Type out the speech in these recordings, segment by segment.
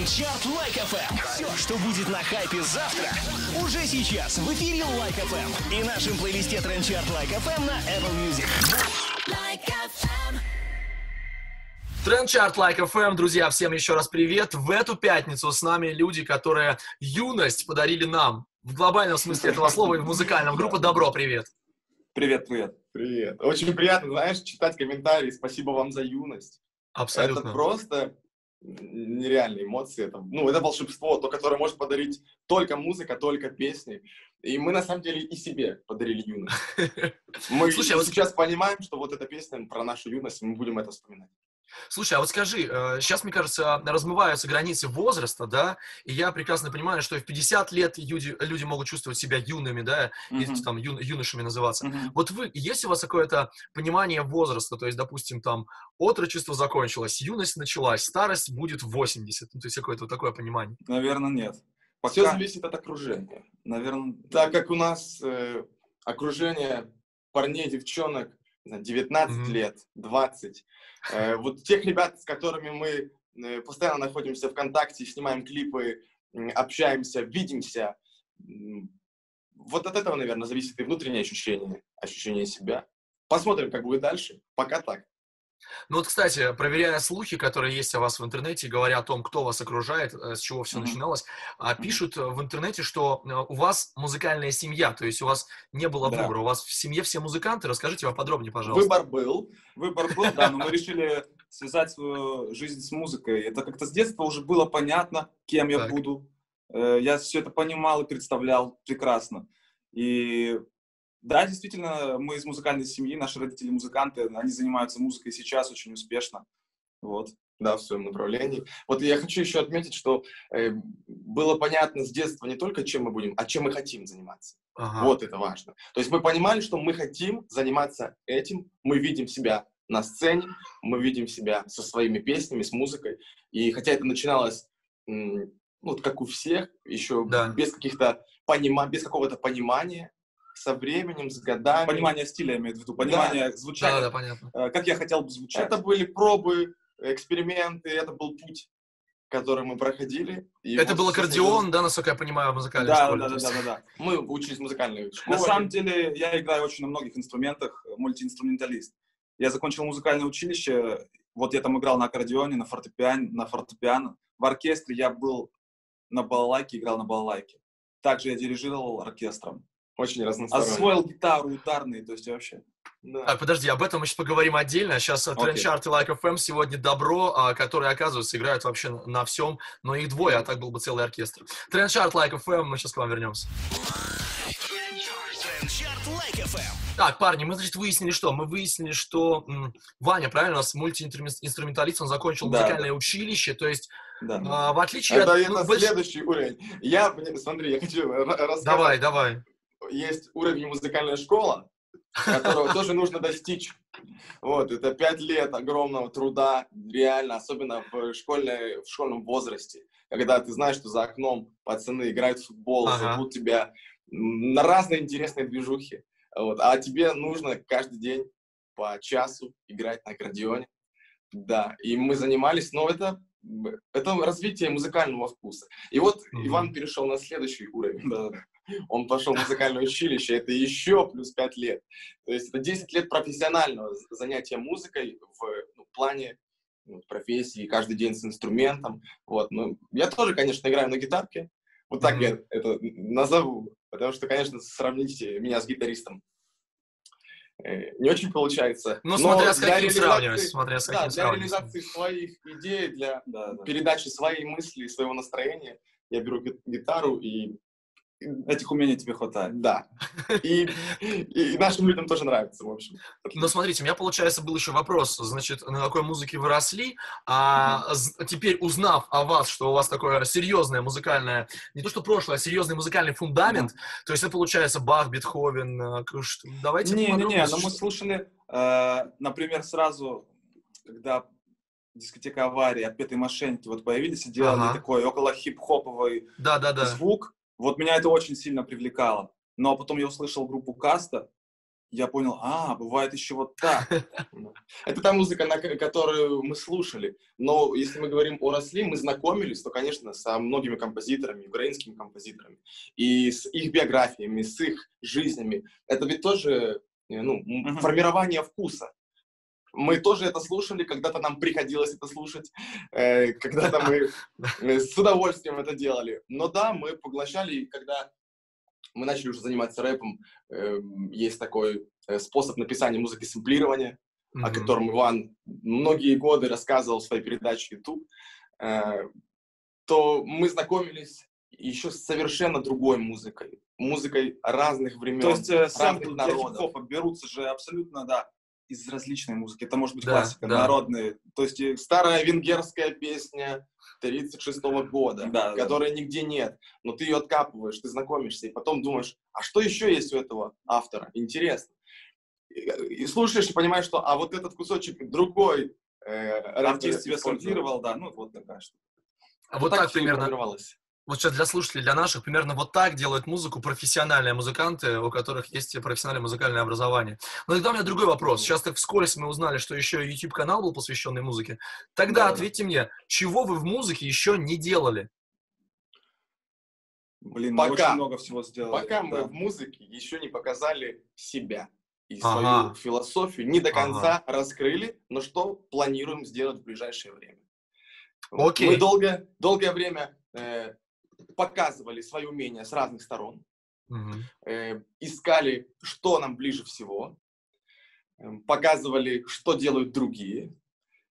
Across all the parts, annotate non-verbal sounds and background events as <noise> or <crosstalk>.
Trend Chart Like FM. Все, что будет на хайпе завтра, уже сейчас в эфире Like FM и нашем плейлисте Trend Chart Like FM на Apple Music. Like FM. Trend Chart Like Like FM, друзья, всем еще раз привет. В эту пятницу с нами люди, которые юность подарили нам. В глобальном смысле этого слова и в музыкальном. Группа Dabro, привет. Привет, привет. Привет. Очень приятно, знаешь, читать комментарии. Спасибо вам за юность. Абсолютно. Это просто нереальные эмоции. Это, ну, это волшебство, то, которое может подарить только музыка, только песни. И мы, на самом деле, и себе подарили юность. <laughs> Мы Слушай, а сейчас понимаем, что вот эта песня про нашу юность, мы будем это вспоминать. Слушай, а вот скажи, сейчас, мне кажется, размываются границы возраста, да, и я прекрасно понимаю, что и в 50 лет люди, люди могут чувствовать себя юными, да, и Мгм. там ю- юношами называться. Мгм. Вот вы, есть у вас какое-то понимание возраста, то есть, допустим, там, отрочество закончилось, юность началась, старость будет в 80, ну, то есть какое-то вот такое понимание. Наверное, нет. Все Пока, зависит от окружения. наверное, Так как у нас э, окружение парней, девчонок, 19 Мгм. лет, 20, э, вот тех ребят, с которыми мы э, постоянно находимся в контакте, снимаем клипы, общаемся, видимся, вот от этого, наверное, зависит и внутреннее ощущение, ощущение себя. Посмотрим, как будет дальше. Пока так. Ну вот, кстати, проверяя слухи, которые есть о вас в интернете, говоря о том, кто вас окружает, э, с чего все Мгм. начиналось, а, пишут э, в интернете, что э, у вас музыкальная семья, то есть у вас не было Да. выбора, у вас в семье все музыканты. Расскажите поподробнее, пожалуйста. Выбор был. выбор был, да, но мы решили связать свою жизнь с музыкой. Это как-то с детства уже было понятно, кем я буду. Я все это понимал и представлял прекрасно. И да, действительно, мы из музыкальной семьи, наши родители музыканты, они занимаются музыкой сейчас очень успешно. Вот. да, в своем направлении. Вот я хочу еще отметить, что э, было понятно с детства не только, чем мы будем, а чем мы хотим заниматься. Ага. Вот это важно. То есть мы понимали, что мы хотим заниматься этим, мы видим себя на сцене, мы видим себя со своими песнями, с музыкой. И хотя это начиналось, м, ну, вот как у всех, еще Да. без каких-то понима, без какого-то понимания, со временем, с годами. Понимание стиля, я имею в виду, понимание Да, звучания, да, понятно. э, как я хотел бы звучать. Это были пробы, эксперименты, это был путь, который мы проходили. И Это вот, был аккордеон, да, насколько я понимаю, в музыкальной да, школе. да, да, да, да, да. Мы учились в музыкальной школе. На самом деле, я играю очень на многих инструментах, э, мультиинструменталист. Я закончил музыкальное училище, вот я там играл на аккордеоне, на фортепиано, на фортепиано. В оркестре я был на балалайке, играл на балалайке. Также я дирижировал оркестром. Очень разносторонне. Освоил гитару, ударные, то есть вообще. Да. Так, подожди, об этом мы сейчас поговорим отдельно. Сейчас Окей. Трендчарт и Like FM сегодня добро, а, которые, оказывается, играют вообще на- всем, но их двое, а так был бы целый оркестр. Трендчарт Like FM, мы сейчас к вам вернемся. Так, парни, мы, значит, выяснили что? Мы выяснили, что м, Ваня, правильно, у нас мультиинструменталист, он закончил Да, музыкальное училище, то есть, Да. а, в отличие Это, от... это ну, больш- следующий уровень. Я, смотри, я хочу ра- рассказать. Давай, давай. Есть уровень музыкальная школа, которого <laughs> тоже нужно достичь. Вот, это пять лет огромного труда, реально, особенно в, школьной, в школьном возрасте, когда ты знаешь, что за окном пацаны играют в футбол, Ага. зовут тебя на разные интересные движухи, вот, а тебе нужно каждый день по часу играть на аккордеоне. Да, и мы занимались, но это, это развитие музыкального вкуса. И вот Мгм. Иван перешел на следующий уровень. Да. Он пошел в музыкальное училище, это еще плюс 5 лет. То есть это 10 лет профессионального занятия музыкой в ну, плане ну, профессии, каждый день с инструментом. Вот. Ну, я тоже, конечно, играю на гитарке. Вот так Мгм. я это назову. Потому что, конечно, сравнить меня с гитаристом не очень получается. Ну, Но смотря с для каким сравнивать, смотря с Да, каким для сравнивать. реализации своих идей, для Да, да. передачи своей мысли, своего настроения я беру ги- гитару и Этих умений тебе хватает. Да. И, и <laughs> нашим людям тоже нравится, в общем. Но смотрите, у меня, получается, был еще вопрос, значит, на какой музыке вы росли, а з- теперь узнав о вас, что у вас такое серьезное музыкальное, не то что прошлое, а серьезный музыкальный фундамент, то есть это получается Бах, Бетховен, э, что- давайте Не-не-не, но мы слушали, э, например, сразу, когда дискотека аварии, отпетые мошенники вот появились и делали Ага. такой около хип-хоповый Да-да-да. звук, вот меня это очень сильно привлекало. Но потом я услышал группу Каста, я понял, а, бывает еще вот так. <laughs> Это та музыка, на ко- которую мы слушали. Но если мы говорим о Росли, мы знакомились, то, конечно, со многими композиторами, украинскими композиторами. И с их биографиями, с их жизнями. Это ведь тоже э, ну, формирование вкуса. Мы тоже это слушали, когда-то нам приходилось это слушать, э, когда-то мы <laughs> э, с удовольствием это делали. Но да, мы поглощали, когда мы начали уже заниматься рэпом, э, есть такой э, способ написания музыки сэмплирования, о Мгм. котором Иван многие годы рассказывал в своей передаче YouTube, э, то мы знакомились еще с совершенно другой музыкой. Музыкой разных времен, То есть э, сэмплы для хип-хопа берутся же абсолютно, да, из различной музыки. Это может быть Да, классика, да. народные. То есть э, Старая венгерская песня 36 года, Да, да. которой нигде нет, но ты ее откапываешь, ты знакомишься, и потом думаешь, а что еще есть у этого автора? Интересно. И, и слушаешь и понимаешь, что а вот этот кусочек другой э, артист тебе сэмплировал, да, ну вот такая штука. А вот так и примерно. Вот сейчас для слушателей, для наших, примерно вот так делают музыку профессиональные музыканты, у которых есть профессиональное музыкальное образование. Но тогда у меня другой вопрос. Сейчас так вскользь мы узнали, что еще YouTube-канал был посвященный музыке. Тогда Да-да-да. ответьте мне, чего вы в музыке еще не делали? Блин, Пока. мы очень много всего сделали. Пока мы да. в музыке еще не показали себя и Ага. свою философию, не до Ага. конца раскрыли, но что планируем сделать в ближайшее время. Окей. Мы долгое, долгое время э, показывали свои умения с разных сторон, Мгм. э, искали, что нам ближе всего, э, показывали, что делают другие.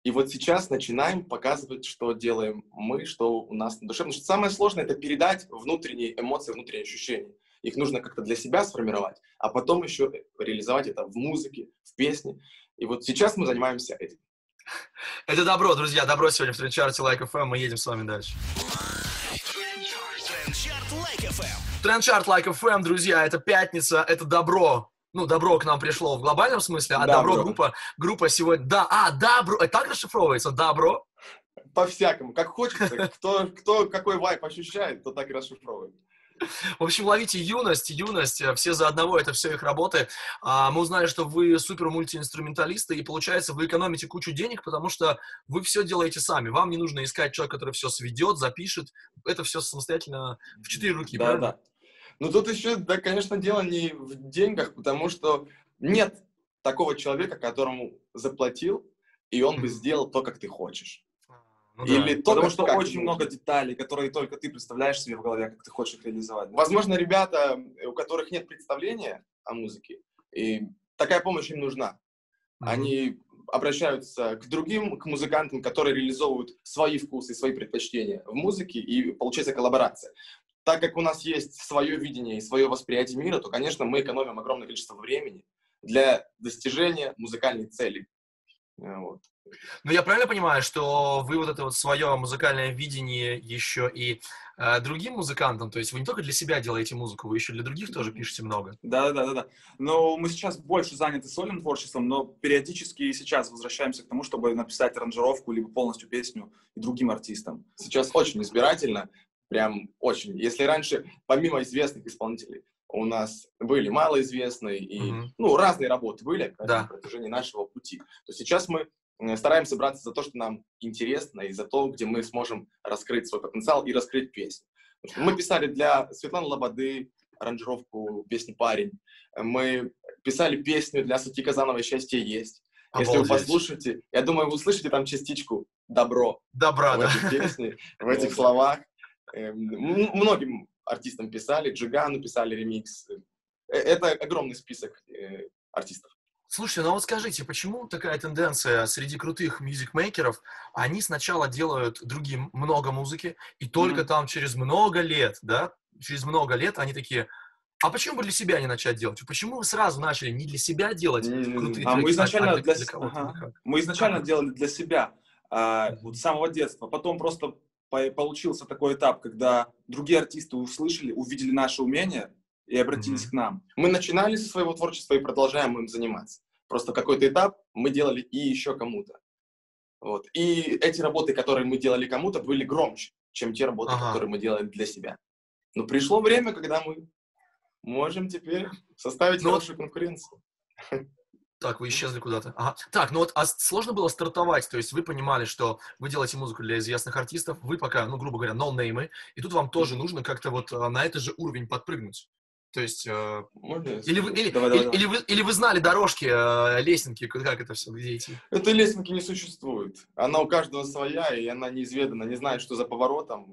И вот сейчас начинаем показывать, что делаем мы, что у нас на душе. Потому что самое сложное — это передать внутренние эмоции, внутренние ощущения. Их нужно как-то для себя сформировать, а потом еще реализовать это в музыке, в песне. И вот сейчас мы занимаемся этим. Это добро, друзья, добро сегодня в трендчарте Like FM. Мы едем с вами дальше. Трендчарт Like FM, друзья, это пятница, это добро. Ну, добро к нам пришло в глобальном смысле, а добро, Добро. группа, группа сегодня... Да, а, добро, это так расшифровывается, добро? По-всякому, как хочется. Кто, кто какой вайп ощущает, то так и расшифровывает. В общем, ловите юность, юность, э, все за одного, это все их работы. А, мы узнали, что вы супер мультиинструменталисты, и получается, вы экономите кучу денег, потому что вы все делаете сами. Вам не нужно искать человека, который все сведет, запишет. Это все самостоятельно в четыре руки, Да, правильно? да. Ну тут еще, да, конечно, дело не в деньгах, потому что нет такого человека, которому заплатил, и он бы сделал то, как ты хочешь. Ну да. Или то, Потому что очень ты много деталей, которые только ты представляешь себе в голове, как ты хочешь их реализовать. да. Возможно, ребята, у которых нет представления о музыке, и такая помощь им нужна. Мгм. Они обращаются к другим, к музыкантам, которые реализовывают свои вкусы, свои предпочтения в музыке, и получается коллаборация. Так как у нас есть свое видение и свое восприятие мира, то, конечно, мы экономим огромное количество времени для достижения музыкальной цели. Э, Вот. Ну, я правильно понимаю, что вы вот это вот свое музыкальное видение еще и э, другим музыкантам, то есть вы не только для себя делаете музыку, вы еще для других тоже пишете много. Да, да, да, да. Но мы сейчас больше заняты сольным творчеством, но периодически и сейчас возвращаемся к тому, чтобы написать аранжировку либо полностью песню и другим артистам. Сейчас очень избирательно, прям очень. Если раньше, помимо известных исполнителей, у нас были малоизвестные и Мгм. ну, разные работы были Да. на протяжении нашего пути, то сейчас мы э, стараемся браться за то, что нам интересно, и за то, где мы сможем раскрыть свой потенциал и раскрыть песню. Мы писали для Светланы Лободы аранжировку песни «Парень». Мы писали песню для Сати Казановой «Счастье есть». Если вы Обалдеть. послушаете, я думаю, вы услышите там частичку «Добро» Добра, в да. этой песне, в этих словах. Эм, Многим артистам писали, Джигану писали ремикс. Э, Это огромный список э, артистов. Слушайте, ну а вот скажите, почему такая тенденция среди крутых мюзикмейкеров, они сначала делают другим много музыки, и только Мгм. там через много лет, да, через много лет они такие, а почему бы для себя не начать делать? Почему вы сразу начали не для себя делать М, крутые А мы треки, изначально для, для кого-то? ага. мы изначально Как? делали для себя а, вот с самого детства. Потом просто получился такой этап, когда другие артисты услышали, увидели наше умение и обратились Мгм. к нам. Мы начинали со своего творчества и продолжаем им заниматься. Просто какой-то этап мы делали и еще кому-то. Вот. И эти работы, которые мы делали кому-то, были громче, чем те работы, Ага. которые мы делали для себя. Но пришло время, когда мы можем теперь составить Ну вот хорошую конкуренцию. <laughs> Так, вы исчезли куда-то. Ага. Так, ну вот а сложно было стартовать, то есть вы понимали, что вы делаете музыку для известных артистов, вы пока, ну, грубо говоря, ноунеймы, и тут вам тоже нужно как-то вот а, на этот же уровень подпрыгнуть. То есть, э, Можно я или, вы, или, Давай, или- давай. или вы, или вы знали дорожки, э, лесенки, как это все, где идти? Этой лесенки не существует. Она у каждого своя, и она неизведана, не знает, что за поворотом.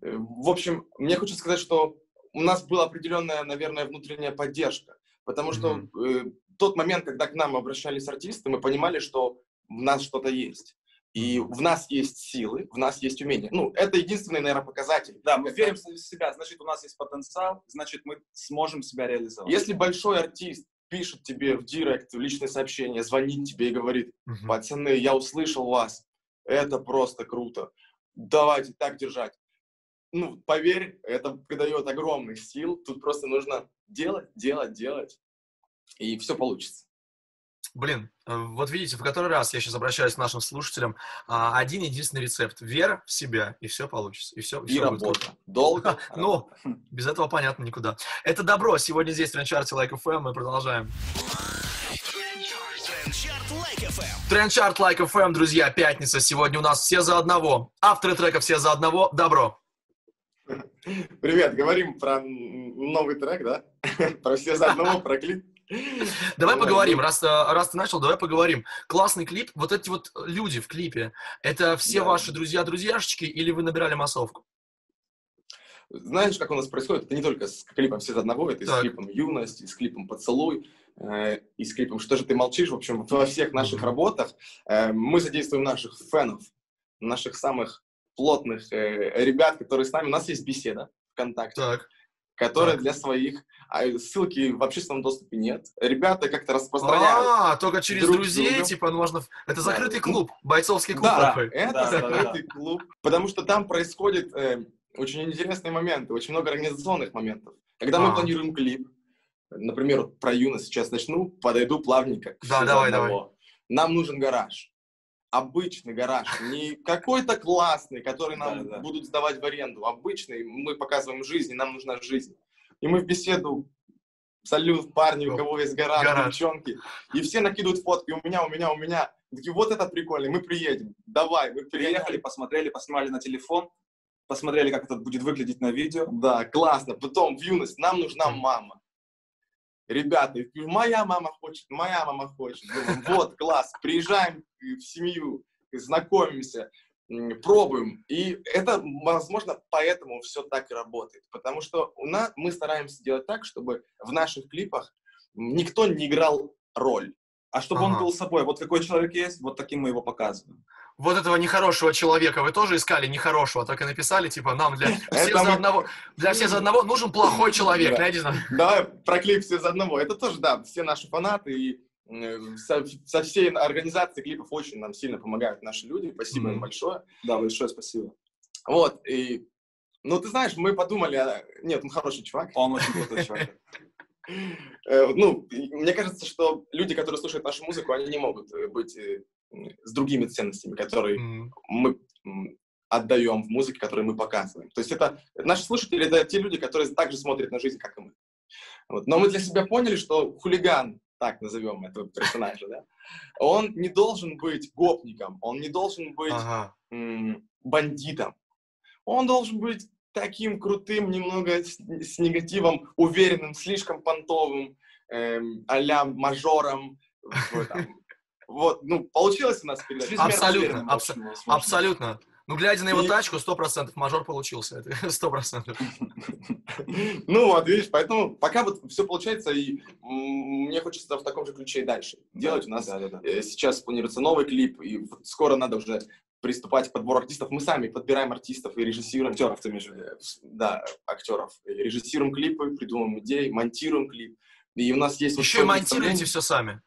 Э, В общем, мне хочется сказать, что у нас была определенная, наверное, внутренняя поддержка. Потому что э, тот момент, когда к нам обращались артисты, мы понимали, что в нас что-то есть. И в нас есть силы, в нас есть умения. Ну, это единственный, наверное, показатель. Да, мы верим в себя, значит, у нас есть потенциал, значит, мы сможем себя реализовать. Если большой артист пишет тебе в директ, в личное сообщение, звонит тебе и говорит, пацаны, я услышал вас, это просто круто, давайте так держать. Ну, поверь, это придает огромных сил, тут просто нужно делать, делать, делать, и все получится. Блин, э, вот видите, в который раз я сейчас обращаюсь к нашим слушателям, а, один единственный рецепт. Вера в себя, и все получится. И все, И работа. Долго. <laughs> Ну, без этого понятно никуда. Это добро. Сегодня здесь в Трендчарте Like FM. Мы продолжаем. Трендчарт Лайк FM, друзья, пятница. Сегодня у нас все за одного. Авторы трека все за одного. Добро. Привет, говорим про новый трек, да? <laughs> Про все за одного, про клип. Давай Давай, поговорим. ну. Раз, э, раз ты начал, давай поговорим. Классный клип. Вот эти вот люди в клипе, это все Да. ваши друзья-друзьяшечки или вы набирали массовку? Знаешь, как у нас происходит? Это не только с клипом «Все за одного», это и Так. с клипом «Юность», и с клипом «Поцелуй», э, и с клипом «Что же ты молчишь?». В общем, во всех наших работах э, мы задействуем наших фенов, наших самых плотных э, ребят, которые с нами. У нас есть беседа ВКонтакте, Так. которая так. для своих, а ссылки в общественном доступе нет. Ребята как-то распространяют. А, только через друг друзей, друга. типа, ну, можно... Это закрытый клуб, бойцовский клуб Да, такой. это Да, да, да, закрытый клуб, потому что там происходят э, очень интересные моменты, очень много организационных моментов. Когда мы А. планируем клип, например, про юность сейчас начну, подойду плавненько. к Да, «Все за давай, одного». Нам нужен гараж. Обычный гараж, не какой-то классный, который нам Да, да. будут сдавать в аренду. Обычный, мы показываем жизнь, и нам нужна жизнь. И мы в беседу салют, парни, у кого есть гараж, Гараж. девчонки. И все накидывают фотки, у меня, у меня, у меня. Такие, вот это прикольно, мы приедем. Давай, мы Приехали, приехали. посмотрели, поснимали на телефон, посмотрели, как это будет выглядеть на видео. Да, классно. Потом в юность нам нужна мама. Ребята, моя мама хочет, моя мама хочет. Думаем, вот, класс, приезжаем в семью, знакомимся, пробуем. И это, возможно, поэтому все так и работает. Потому что у нас, мы стараемся делать так, чтобы в наших клипах никто не играл роль. А чтобы он Ага. был собой, вот какой человек есть, вот таким мы его показываем. Вот этого нехорошего человека вы тоже искали нехорошего, так и написали, типа, нам для <laughs> все Это за одного, для все за одного нужен плохой человек, найди. Давай про клип все за одного. Это тоже, да, все наши фанаты и э, со, со всей организации клипов очень нам сильно помогают наши люди. Спасибо им Мгм. большое. Да, большое спасибо. Вот, и, ну, ты знаешь, мы подумали, а, нет, он хороший чувак. Он очень крутой человек. <laughs> Э, ну, мне кажется, что люди, которые слушают нашу музыку, они не могут э, быть э, с другими ценностями, которые М, мы отдаем в музыке, которые мы показываем. То есть это наши слушатели, это те люди, которые также смотрят на жизнь, как и мы. Вот. Но мы для себя поняли, что хулиган, так назовем этого персонажа, да, он не должен быть гопником, он не должен быть Ага. м, бандитом. Он должен быть таким крутым, немного с, с негативом, уверенным, слишком понтовым, эм, а-ля мажором. Вот, ну, получилось у нас передать. Абсолютно, уверенным, в абсо- общем, возможно. Абсолютно. Ну, глядя на его И- тачку, сто процентов мажор получился. Это <laughs> сто процентов. <laughs> Ну вот, видишь, поэтому пока вот все получается, и мне хочется в таком же ключе и дальше делать. У нас э, сейчас планируется новый клип, и скоро надо уже приступать к подбору артистов. Мы сами подбираем артистов и режиссируем. Актеров ты имеешь в виду? Э, Да, актеров. И Режиссируем клипы, придумываем идеи, монтируем клип. И у нас есть... вот Еще и такое монтируете все сами.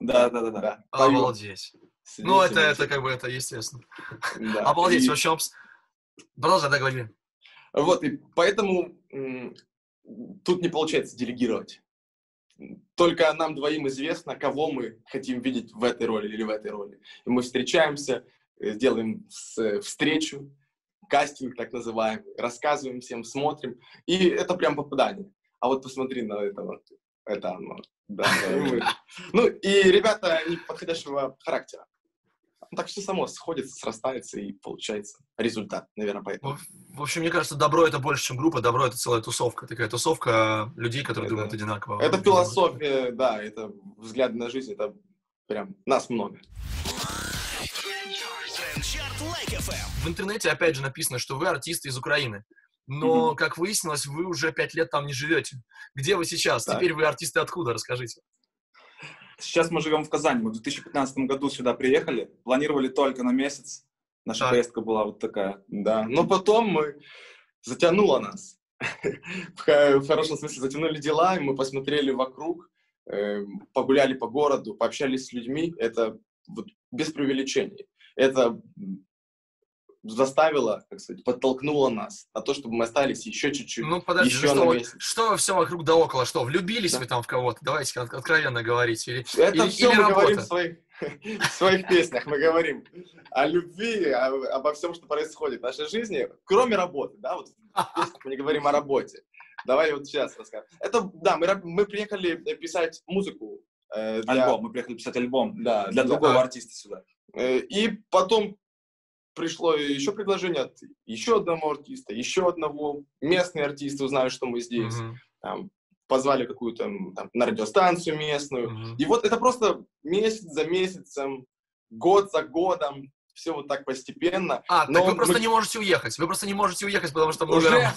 Да, да, да, да. Поем, Обалдеть. Ну, это, это как бы, это естественно. да. Обалдеть, И- вообще. Продолжай, да, говори. Вот, и поэтому тут не получается делегировать. Только нам двоим известно, кого мы хотим видеть в этой роли или в этой роли. И мы встречаемся, делаем с- встречу, кастинг так называемый, рассказываем всем, смотрим. И это прям попадание. А вот посмотри на этого это оно. Да. <laughs> Ну, и ребята, подходящего характера. Ну, Так все само сходится, срастается и получается результат, наверное, поэтому. В общем, мне кажется, добро это больше, чем группа, добро это целая тусовка. Такая тусовка людей, которые Это- думают одинаково. Это философия, да, это взгляд на жизнь, это прям нас много. Лайк FM. В интернете, опять же, написано, что вы артисты из Украины. Но, как выяснилось, вы уже пять лет там не живете. Где вы сейчас? Так. Теперь вы артисты откуда? Расскажите. Сейчас мы живем в Казани. Мы в 2015 году сюда приехали. Планировали только на месяц. Наша Так. поездка была вот такая. Да, но потом мы затянуло нас. <laughs> В хорошем смысле затянули дела, и мы посмотрели вокруг, э, погуляли по городу, пообщались с людьми. Это вот без преувеличений. Это заставило, как сказать, подтолкнуло нас на то, чтобы мы остались еще чуть-чуть. Ну, подожди, еще ну на что, месяц. что вы все вокруг да около? Что, влюбились Да. вы там в кого-то? Давайте от- откровенно говорить. Или, Это или- все или мы работа? говорим в своих, <laughs> в своих песнях. Мы говорим о любви, о- обо всем, что происходит в нашей жизни, кроме работы. Да? Вот в <laughs> песнях мы не говорим о работе. Давай вот сейчас расскажем. Это, да, мы, мы приехали писать музыку. э, для- Альбом. Мы приехали писать альбом. Да, Для да. другого артиста сюда. Э, И потом пришло еще предложение от еще одного артиста, еще одного. Местные артисты узнали, что мы здесь. Мгм, Там, позвали какую-то там, на радиостанцию местную. мгм. И вот это просто месяц за месяцем, год за годом, все вот так постепенно. А, Но так вы просто мы- не можете уехать. Вы просто не можете уехать, потому что много Уже?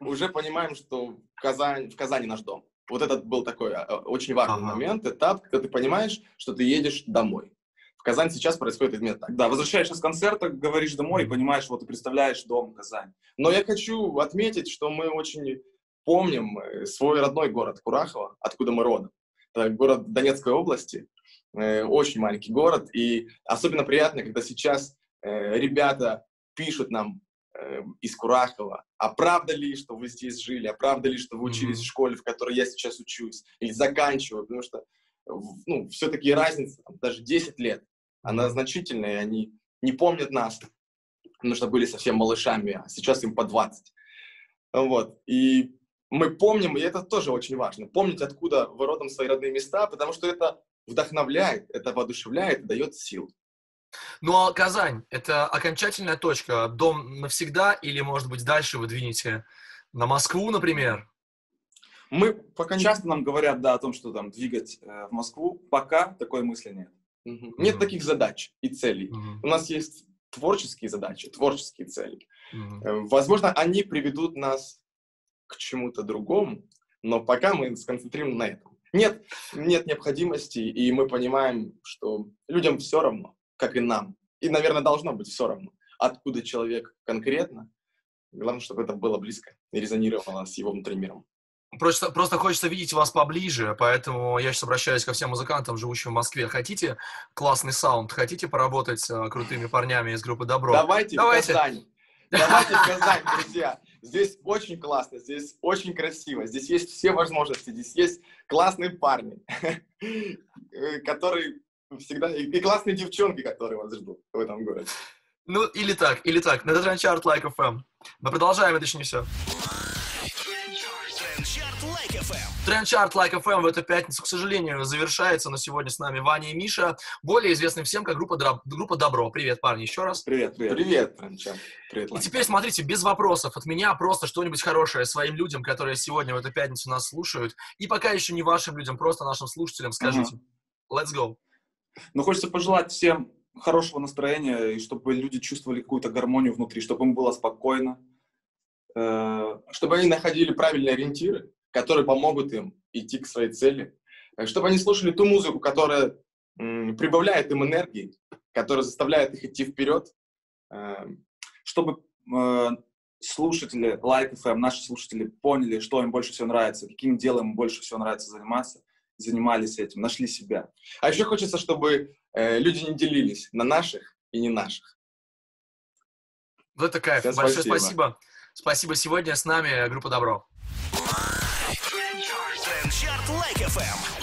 Уже понимаем, что в Казань, в Казани наш дом. Вот этот был такой а, очень важный Ага. момент, этап, когда ты понимаешь, что ты едешь домой. В Казани сейчас происходит именно так. Да, возвращаешься с концерта, говоришь домой и понимаешь, вот ты представляешь дом Казань. Но я хочу отметить, что мы очень помним э, свой родной город Курахово, откуда мы родом. Это город Донецкой области, э, очень маленький город, и особенно приятно, когда сейчас э, ребята пишут нам из Курахова, а правда ли, что вы здесь жили, а правда ли, что вы учились Мгм. в школе, в которой я сейчас учусь, или заканчиваю, потому что ну, все-таки разница, там, даже 10 лет, она значительная, и они не помнят нас, потому что были совсем малышами, а сейчас им по 20. Вот. И мы помним, и это тоже очень важно, помнить, откуда вы родом свои родные места, потому что это вдохновляет, это воодушевляет, дает сил. Ну, а Казань — это окончательная точка? Дом навсегда или, может быть, дальше вы двинете на Москву, например? Мы пока. Часто нам говорят, да, о том, что там двигать э, в Москву. Пока такой мысли нет. Мгм. Нет Мгм. таких задач и целей. Мгм, У нас есть творческие задачи, творческие цели. Э, Возможно, они приведут нас к чему-то другому, но пока мы сконцентрируем на этом. Нет, нет необходимости, и мы понимаем, что людям все равно, как и нам. И, наверное, должно быть все равно, откуда человек конкретно. Главное, чтобы это было близко и резонировало с его внутренним миром. Просто, просто хочется видеть вас поближе, поэтому я сейчас обращаюсь ко всем музыкантам, живущим в Москве. Хотите классный саунд? Хотите поработать с э, крутыми парнями из группы Добро? Давайте, Давайте. в Казань. Давайте в Казань, друзья. Здесь очень классно, здесь очень красиво, здесь есть все возможности, здесь есть классные парни, э, которые всегда... И классные девчонки, которые вас ждут в этом городе. Ну, или так, или так. На Trend Chart Like FM. Мы продолжаем, это еще не все. Trend Chart Like FM. Trend Chart Like FM в эту пятницу, к сожалению, завершается, но сегодня с нами Ваня и Миша, более известны всем как группа, Дра- группа Dabro. Привет, парни, еще раз. Привет, привет. Привет. Привет, И теперь смотрите, без вопросов от меня просто что-нибудь хорошее своим людям, которые сегодня в эту пятницу нас слушают. И пока еще не вашим людям, просто нашим слушателям скажите. Let's go. Ну, хочется пожелать всем хорошего настроения, и чтобы люди чувствовали какую-то гармонию внутри, чтобы им было спокойно. Э, Чтобы они находили правильные ориентиры, которые помогут им идти к своей цели. Э, Чтобы они слушали ту музыку, которая прибавляет им энергии, которая заставляет их идти вперед. Э, Чтобы э, слушатели Like FM, наши слушатели поняли, что им больше всего нравится, каким делом им больше всего нравится заниматься, занимались этим, нашли себя. А еще хочется, чтобы люди не делились на наших и не наших. Вот это кайф. Всем Большое спасибо. спасибо. Спасибо. Сегодня с нами группа Добро. Трендчарт Лайк FM. Like